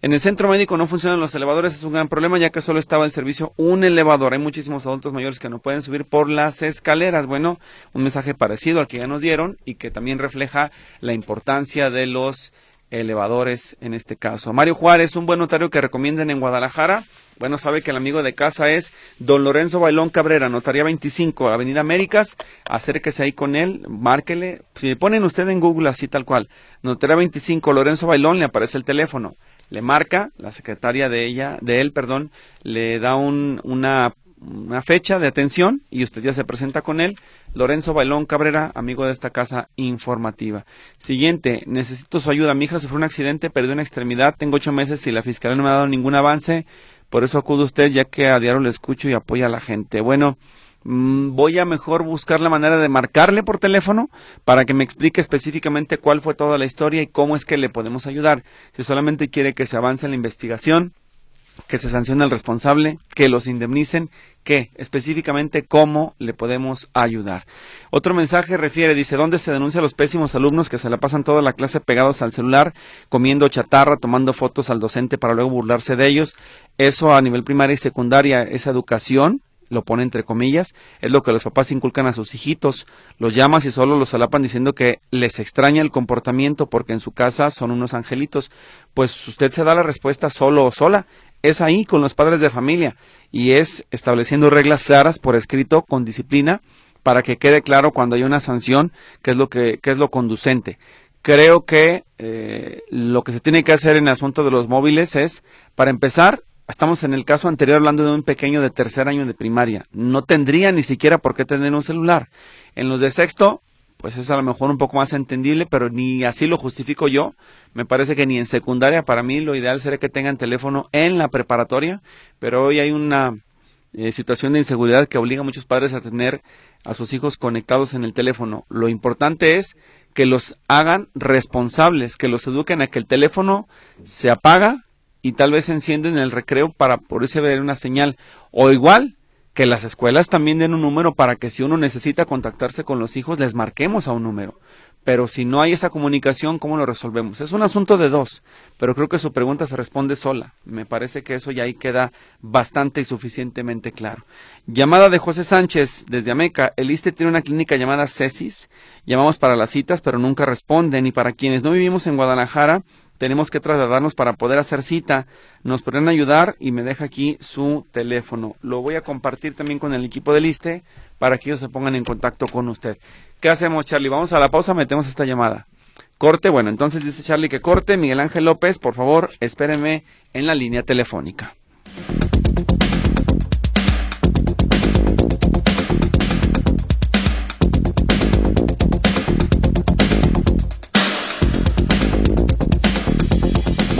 En el centro médico no funcionan los elevadores, es un gran problema ya que solo estaba en servicio un elevador. Hay muchísimos adultos mayores que no pueden subir por las escaleras. Bueno, un mensaje parecido al que ya nos dieron y que también refleja la importancia de los elevadores en este caso. Mario Juárez, un buen notario que recomienden en Guadalajara. Bueno, sabe que el amigo de casa es don Lorenzo Bailón Cabrera, notaría 25, Avenida Américas. Acérquese ahí con él, márquele. Si ponen usted en Google así tal cual, notaría 25, Lorenzo Bailón, le aparece el teléfono. Le marca, la secretaria de ella, de él, perdón, le da un, una una fecha de atención y usted ya se presenta con él. Lorenzo Bailón Cabrera, amigo de esta casa informativa. Siguiente, necesito su ayuda. Mi hija sufrió un accidente, perdió una extremidad, tengo ocho meses y la fiscalía no me ha dado ningún avance. Por eso acudo a usted, ya que a diario le escucho y apoya a la gente. Bueno, mm, voy a mejor buscar la manera de marcarle por teléfono para que me explique específicamente cuál fue toda la historia y cómo es que le podemos ayudar. Si solamente quiere que se avance la investigación, que se sancione al responsable, que los indemnicen, que específicamente cómo le podemos ayudar. Otro mensaje refiere, dice, ¿dónde se denuncia a los pésimos alumnos que se la pasan toda la clase pegados al celular, comiendo chatarra, tomando fotos al docente para luego burlarse de ellos? Eso a nivel primaria y secundaria, esa educación, lo pone entre comillas, es lo que los papás inculcan a sus hijitos, los llamas y solo los alapan diciendo que les extraña el comportamiento porque en su casa son unos angelitos. Pues usted se da la respuesta solo o sola, es ahí con los padres de familia y es estableciendo reglas claras por escrito con disciplina para que quede claro cuando hay una sanción qué es lo que qué es lo conducente. Creo que eh, lo que se tiene que hacer en el asunto de los móviles es, para empezar, estamos en el caso anterior hablando de un pequeño de tercer año de primaria. No tendría ni siquiera por qué tener un celular. En los de sexto, pues es a lo mejor un poco más entendible, pero ni así lo justifico yo. Me parece que ni en secundaria, para mí lo ideal sería que tengan teléfono en la preparatoria, pero hoy hay una eh, situación de inseguridad que obliga a muchos padres a tener a sus hijos conectados en el teléfono. Lo importante es que los hagan responsables, que los eduquen a que el teléfono se apaga y tal vez se enciende en el recreo para poderse ver una señal. O igual, que las escuelas también den un número para que si uno necesita contactarse con los hijos, les marquemos a un número. Pero si no hay esa comunicación, ¿cómo lo resolvemos? Es un asunto de dos, pero creo que su pregunta se responde sola. Me parece que eso ya ahí queda bastante y suficientemente claro. Llamada de José Sánchez desde Ameca. El ISTE tiene una clínica llamada CESIS. Llamamos para las citas, pero nunca responden. Y para quienes no vivimos en Guadalajara, tenemos que trasladarnos para poder hacer cita. Nos podrían ayudar y me deja aquí su teléfono. Lo voy a compartir también con el equipo del ISTE para que ellos se pongan en contacto con usted. ¿Qué hacemos, Charlie? Vamos a la pausa, metemos esta llamada. Corte, bueno, entonces dice Charlie que corte. Miguel Ángel López, por favor, espérenme en la línea telefónica.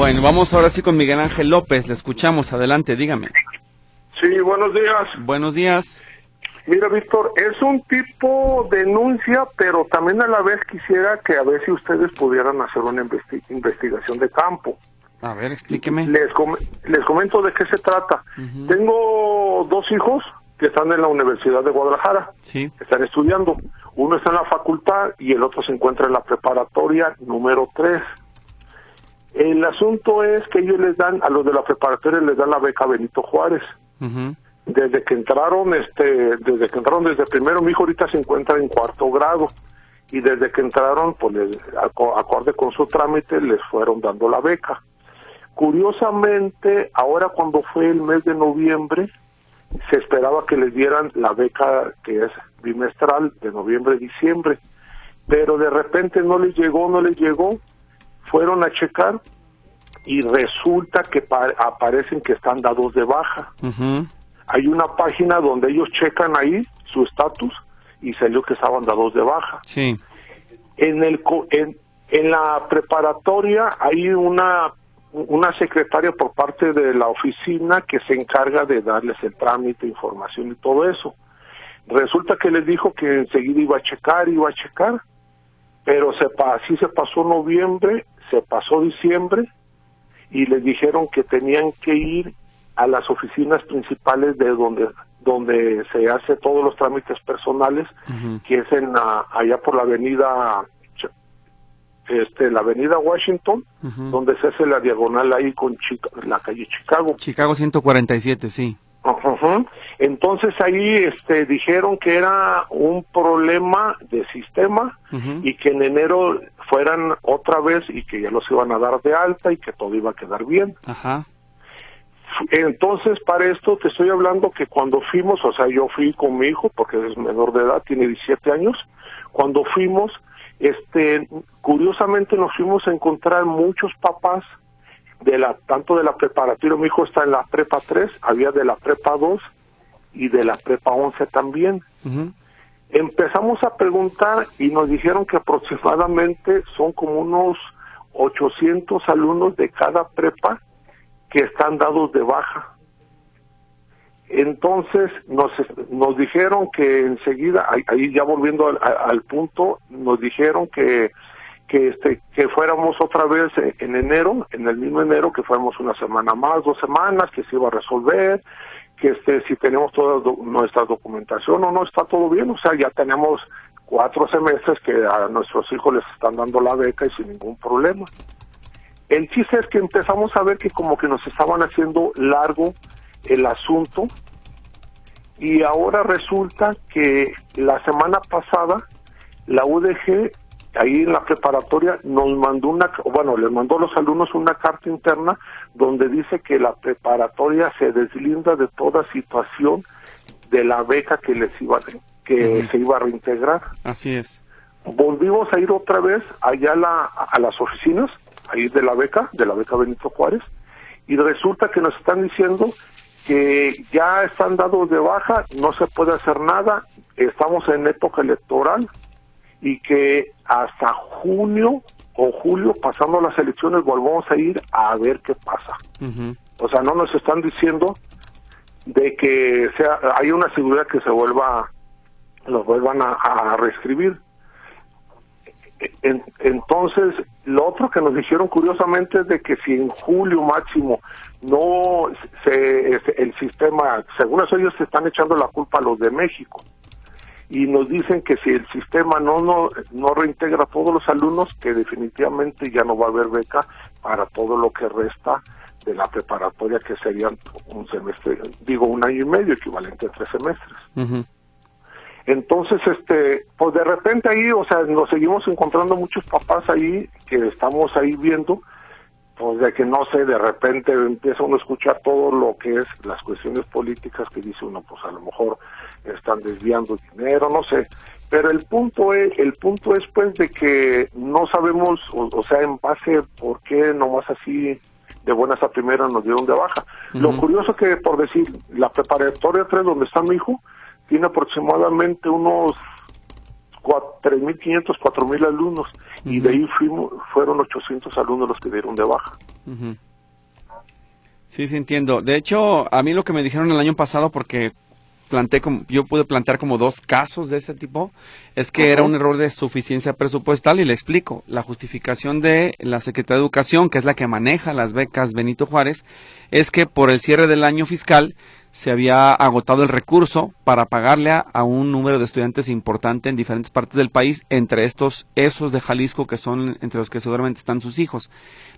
Bueno, vamos ahora sí con Miguel Ángel López, le escuchamos, adelante, dígame. Sí, buenos días. Buenos días. Mira, Víctor, es un tipo denuncia, pero también a la vez quisiera que a ver si ustedes pudieran hacer una investigación de campo. A ver, explíqueme. Les, les comento de qué se trata. Tengo dos hijos que están en la Universidad de Guadalajara. Sí. Están estudiando. Uno está en la facultad y el otro se encuentra en la preparatoria número 3. El asunto es que ellos les dan, a los de la preparatoria les dan la beca Benito Juárez. Desde que entraron, este, desde que entraron desde primero, mi hijo ahorita se encuentra en cuarto grado. Y desde que entraron, pues les, acorde con su trámite, les fueron dando la beca. Curiosamente, ahora cuando fue el mes de noviembre, se esperaba que les dieran la beca que es bimestral de noviembre a diciembre, pero de repente no les llegó, no les llegó, fueron a checar y resulta que aparecen que están dados de baja hay una página donde ellos checan ahí su estatus y salió que estaban dados de baja. Sí. En el en, en la preparatoria hay una una secretaria por parte de la oficina que se encarga de darles el trámite, información y todo eso. Resulta que les dijo que enseguida iba a checar, iba a checar, pero se así se pasó noviembre, se pasó diciembre y les dijeron que tenían que ir a las oficinas principales de donde donde se hace todos los trámites personales, que es en allá por la avenida este la avenida Washington, donde se hace la diagonal ahí con la calle Chicago. Chicago 147, sí. Entonces ahí este dijeron que era un problema de sistema y que en enero fueran otra vez y que ya los iban a dar de alta y que todo iba a quedar bien. Ajá. Entonces, para esto te estoy hablando que cuando fuimos, o sea, yo fui con mi hijo, porque es menor de edad, tiene 17 años, cuando fuimos, este, curiosamente nos fuimos a encontrar muchos papás de la, tanto de la preparatoria, mi hijo está en la prepa 3, había de la prepa 2 y de la prepa 11 también. Empezamos a preguntar y nos dijeron que aproximadamente son como unos 800 alumnos de cada prepa que están dados de baja. Entonces nos, nos dijeron que enseguida, ahí ya volviendo al, punto, nos dijeron que que este que fuéramos otra vez en enero, en el mismo enero, que fuéramos una semana más, dos semanas, que se iba a resolver, que este si tenemos toda nuestra documentación o no está todo bien, o sea, ya tenemos cuatro semestres que a nuestros hijos les están dando la beca y sin ningún problema. El chiste es que empezamos a ver que como que nos estaban haciendo largo el asunto y ahora resulta que la semana pasada la UDG ahí en la preparatoria nos mandó una, bueno, les mandó a los alumnos una carta interna donde dice que la preparatoria se deslinda de toda situación de la beca que les iba que se iba a reintegrar. Así es. Volvimos a ir otra vez allá la, a las oficinas ahí de la beca, de la beca Benito Juárez, y resulta que nos están diciendo que ya están dados de baja, no se puede hacer nada, estamos en época electoral y que hasta junio o julio, pasando las elecciones, volvamos a ir a ver qué pasa. O sea, no nos están diciendo de que sea hay una seguridad que se vuelva, los vuelvan a reescribir. Entonces, lo otro que nos dijeron curiosamente es de que si en julio máximo no se, el sistema, según eso ellos se están echando la culpa a los de México y nos dicen que si el sistema no no no reintegra a todos los alumnos que definitivamente ya no va a haber beca para todo lo que resta de la preparatoria que serían un semestre digo un año y medio equivalente a tres semestres. Entonces, este, pues de repente ahí, o sea, nos seguimos encontrando muchos papás ahí que estamos ahí viendo, pues de que no sé, de repente empieza uno a escuchar todo lo que es las cuestiones políticas que dice uno, pues a lo mejor están desviando dinero, no sé. Pero el punto es, el punto es pues de que no sabemos, o, sea, en base por qué nomás así de buenas a primeras nos dieron de baja. Lo curioso que, por decir, la preparatoria 3 donde está mi hijo, tiene aproximadamente unos 3.500, 4.000 alumnos y de ahí fuimos, fueron 800 alumnos los que dieron de baja. Sí, sí entiendo. De hecho, a mí lo que me dijeron el año pasado, porque planteé como, yo pude plantear como dos casos de ese tipo, es que era un error de suficiencia presupuestal y le explico. La justificación de la Secretaría de Educación, que es la que maneja las becas Benito Juárez, es que por el cierre del año fiscal se había agotado el recurso para pagarle a, un número de estudiantes importante en diferentes partes del país, entre estos esos de Jalisco que son entre los que seguramente están sus hijos.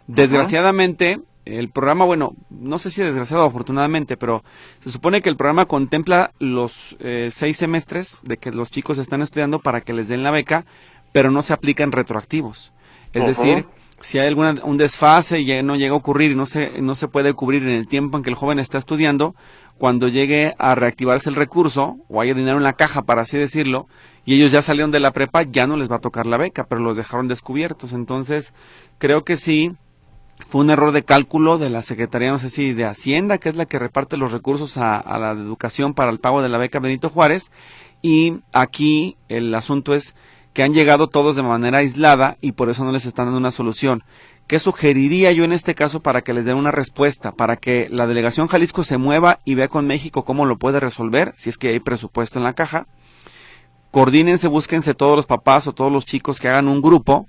Desgraciadamente, el programa, bueno, no sé si desgraciado o afortunadamente, pero se supone que el programa contempla los eh, seis semestres de que los chicos están estudiando para que les den la beca, pero no se aplican retroactivos. Es decir, si hay algún un desfase y no llega a ocurrir y no se, no se puede cubrir en el tiempo en que el joven está estudiando, cuando llegue a reactivarse el recurso o haya dinero en la caja, para así decirlo, y ellos ya salieron de la prepa, ya no les va a tocar la beca, pero los dejaron descubiertos. Entonces, creo que sí, fue un error de cálculo de la Secretaría, no sé si de Hacienda, que es la que reparte los recursos a, la educación para el pago de la beca Benito Juárez, y aquí el asunto es que han llegado todos de manera aislada y por eso no les están dando una solución. ¿Qué sugeriría yo en este caso para que les den una respuesta? Para que la delegación Jalisco se mueva y vea con México cómo lo puede resolver, si es que hay presupuesto en la caja. Coordínense, búsquense todos los papás o todos los chicos que hagan un grupo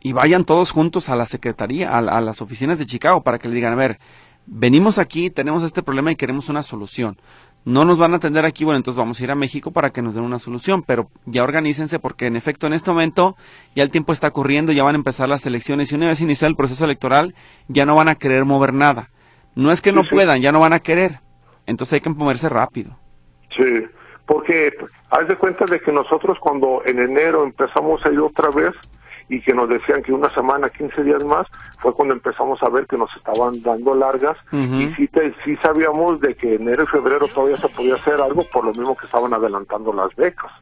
y vayan todos juntos a la secretaría, a, a las oficinas de Chicago para que le digan, a ver, venimos aquí, tenemos este problema y queremos una solución no nos van a atender aquí, bueno, entonces vamos a ir a México para que nos den una solución, pero ya organícense porque en efecto en este momento ya el tiempo está corriendo, ya van a empezar las elecciones y una vez iniciado el proceso electoral ya no van a querer mover nada. No es que no puedan, ya no van a querer. Entonces hay que moverse rápido. Sí, porque haz de cuenta de que nosotros cuando en enero empezamos a ir otra vez, y que nos decían que una semana, 15 días más, fue cuando empezamos a ver que nos estaban dando largas y sí, te, sí sabíamos de que enero y febrero todavía se podía hacer algo por lo mismo que estaban adelantando las becas.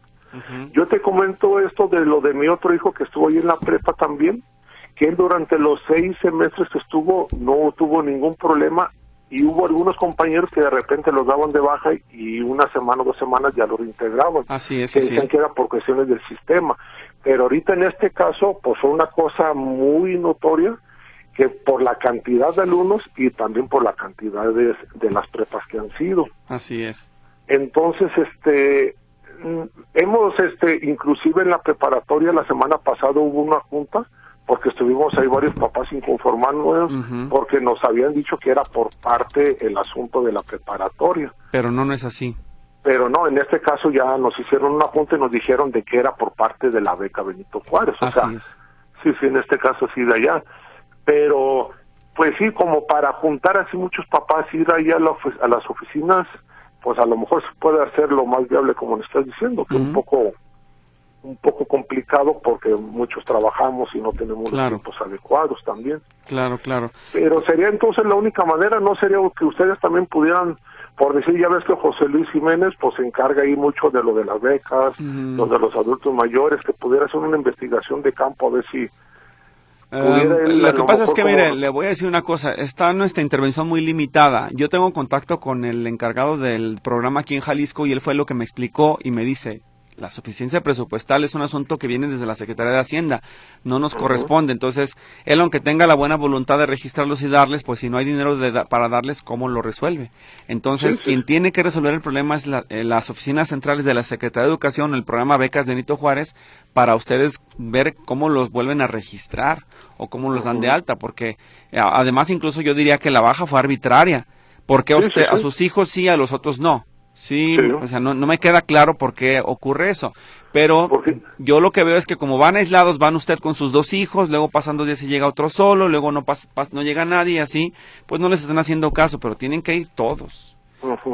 Yo te comento esto de lo de mi otro hijo que estuvo ahí en la prepa también, que él durante los seis semestres que estuvo no tuvo ningún problema y hubo algunos compañeros que de repente los daban de baja y una semana o dos semanas ya lo reintegraban. Así es, que decían que era por cuestiones del sistema. Pero ahorita en este caso, pues fue una cosa muy notoria que por la cantidad de alumnos y también por la cantidad de, las prepas que han sido. Así es. Entonces, este, mm, hemos, este, inclusive en la preparatoria la semana pasada hubo una junta porque estuvimos ahí varios papás inconformándonos porque nos habían dicho que era por parte el asunto de la preparatoria. Pero no, no es así pero no, en este caso ya nos hicieron una apunte y nos dijeron de que era por parte de la beca Benito Juárez. O sea, sí, sí, en este caso sí de allá. Pero, pues sí, como para juntar así muchos papás, ir ahí a, a las oficinas, pues a lo mejor se puede hacer lo más viable como le estás diciendo, que es un poco un poco complicado porque muchos trabajamos y no tenemos los tiempos adecuados también. Claro, claro. Pero sería entonces la única manera, ¿no sería que ustedes también pudieran por decir, ya ves que José Luis Jiménez pues se encarga ahí mucho de lo de las becas, lo de los adultos mayores, que pudiera hacer una investigación de campo a ver si... Eh, lo que pasa es que, mire, le voy a decir una cosa, está nuestra intervención muy limitada. Yo tengo contacto con el encargado del programa aquí en Jalisco y él fue lo que me explicó y me dice, la suficiencia presupuestal es un asunto que viene desde la Secretaría de Hacienda, no nos corresponde. Entonces, él aunque tenga la buena voluntad de registrarlos y darles, pues si no hay dinero para darles, ¿cómo lo resuelve? Entonces, quien tiene que resolver el problema es eh, las oficinas centrales de la Secretaría de Educación, el programa Becas de Nito Juárez, para ustedes ver cómo los vuelven a registrar o cómo los dan de alta, porque eh, además incluso yo diría que la baja fue arbitraria, porque a, usted, a sus hijos sí, a los otros no. Sí, o sea, no, no me queda claro por qué ocurre eso. Pero yo lo que veo es que como van aislados, van usted con sus dos hijos, luego pasan dos días y llega otro solo, luego no, pas, no llega nadie, así, pues no les están haciendo caso, pero tienen que ir todos.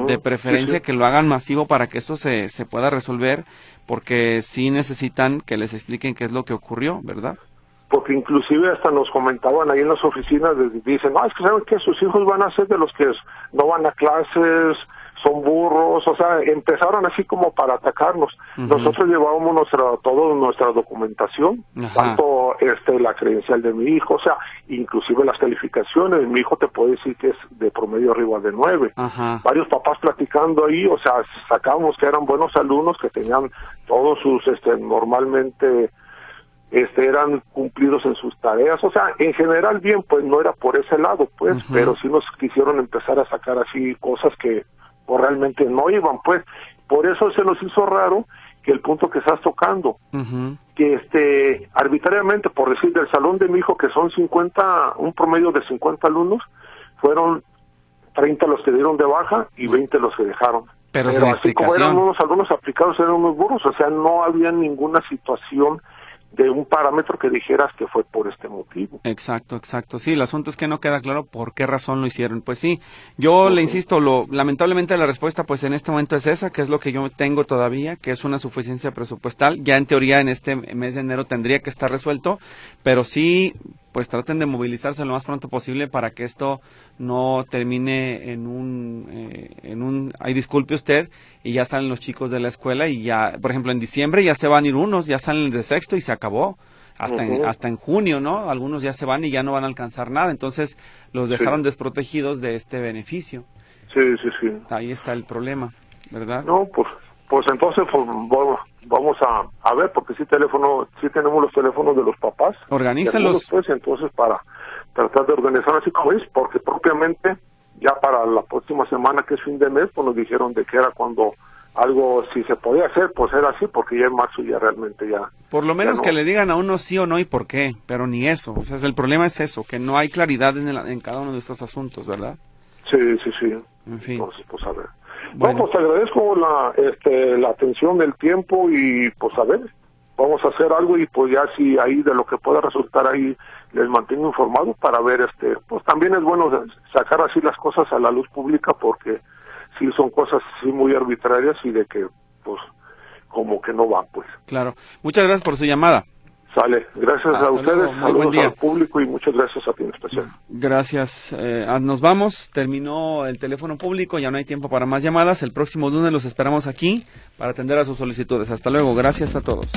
De preferencia que lo hagan masivo para que esto se, se pueda resolver, porque sí necesitan que les expliquen qué es lo que ocurrió, ¿verdad? porque inclusive hasta nos comentaban ahí en las oficinas, dicen, no, es que saben que sus hijos van a ser de los que no van a clases, son burros, o sea, empezaron así como para atacarnos. Nosotros llevábamos nuestra, toda nuestra documentación, tanto este, la credencial de mi hijo, o sea, inclusive las calificaciones, mi hijo te puede decir que es de promedio arriba de nueve. Varios papás platicando ahí, o sea, sacamos que eran buenos alumnos, que tenían todos sus, este, normalmente, este eran cumplidos en sus tareas, o sea, en general bien, pues no era por ese lado, pues, pero sí nos quisieron empezar a sacar así cosas que o realmente no iban, pues. Por eso se nos hizo raro que el punto que estás tocando, que este arbitrariamente, por decir, del salón de mi hijo, que son 50, un promedio de 50 alumnos, fueron 30 los que dieron de baja y 20 los que dejaron. Pero, así como eran unos alumnos aplicados, eran unos burros, o sea, no había ninguna situación de un parámetro que dijeras que fue por este motivo. Exacto, exacto. Sí, el asunto es que no queda claro por qué razón lo hicieron. Pues sí, yo le insisto, lo, lamentablemente la respuesta pues en este momento es esa, que es lo que yo tengo todavía, que es una suficiencia presupuestal. Ya en teoría en este mes de enero tendría que estar resuelto, pero sí pues traten de movilizarse lo más pronto posible para que esto no termine en un, eh, en un, ay disculpe usted, y ya salen los chicos de la escuela y ya, por ejemplo, en diciembre ya se van a ir unos, ya salen de sexto y se acabó. Hasta, en, hasta en junio, ¿no? Algunos ya se van y ya no van a alcanzar nada, entonces los dejaron desprotegidos de este beneficio. Sí, sí, sí. Ahí está el problema, ¿verdad? No, pues, pues entonces pues, vamos a, a ver, porque sí teléfono, sí tenemos los teléfonos de los papás. Organízalos. Pues entonces para tratar de organizar así como es, porque propiamente ya para la próxima semana que es fin de mes, pues nos dijeron de que era cuando algo, si se podía hacer, pues era así, porque ya en marzo ya realmente ya... Por lo menos que le digan a uno sí o no y por qué, pero ni eso. O sea, el problema es eso, que no hay claridad en, en cada uno de estos asuntos, ¿verdad? Sí, sí, sí. En fin. Entonces, pues a ver. Bueno, pues agradezco la, este, la atención del tiempo y pues a ver, vamos a hacer algo y pues ya si ahí de lo que pueda resultar ahí les mantengo informados para ver este, pues también es bueno sacar así las cosas a la luz pública porque sí son cosas así muy arbitrarias y de que pues como que no van pues. Claro. Muchas gracias por su llamada. Sale. Gracias a ustedes, saludos al público y muchas gracias a ti en especial. Gracias. Eh, ah, nos vamos. Terminó el teléfono público, ya no hay tiempo para más llamadas. El próximo lunes los esperamos aquí para atender a sus solicitudes. Hasta luego. Gracias a todos.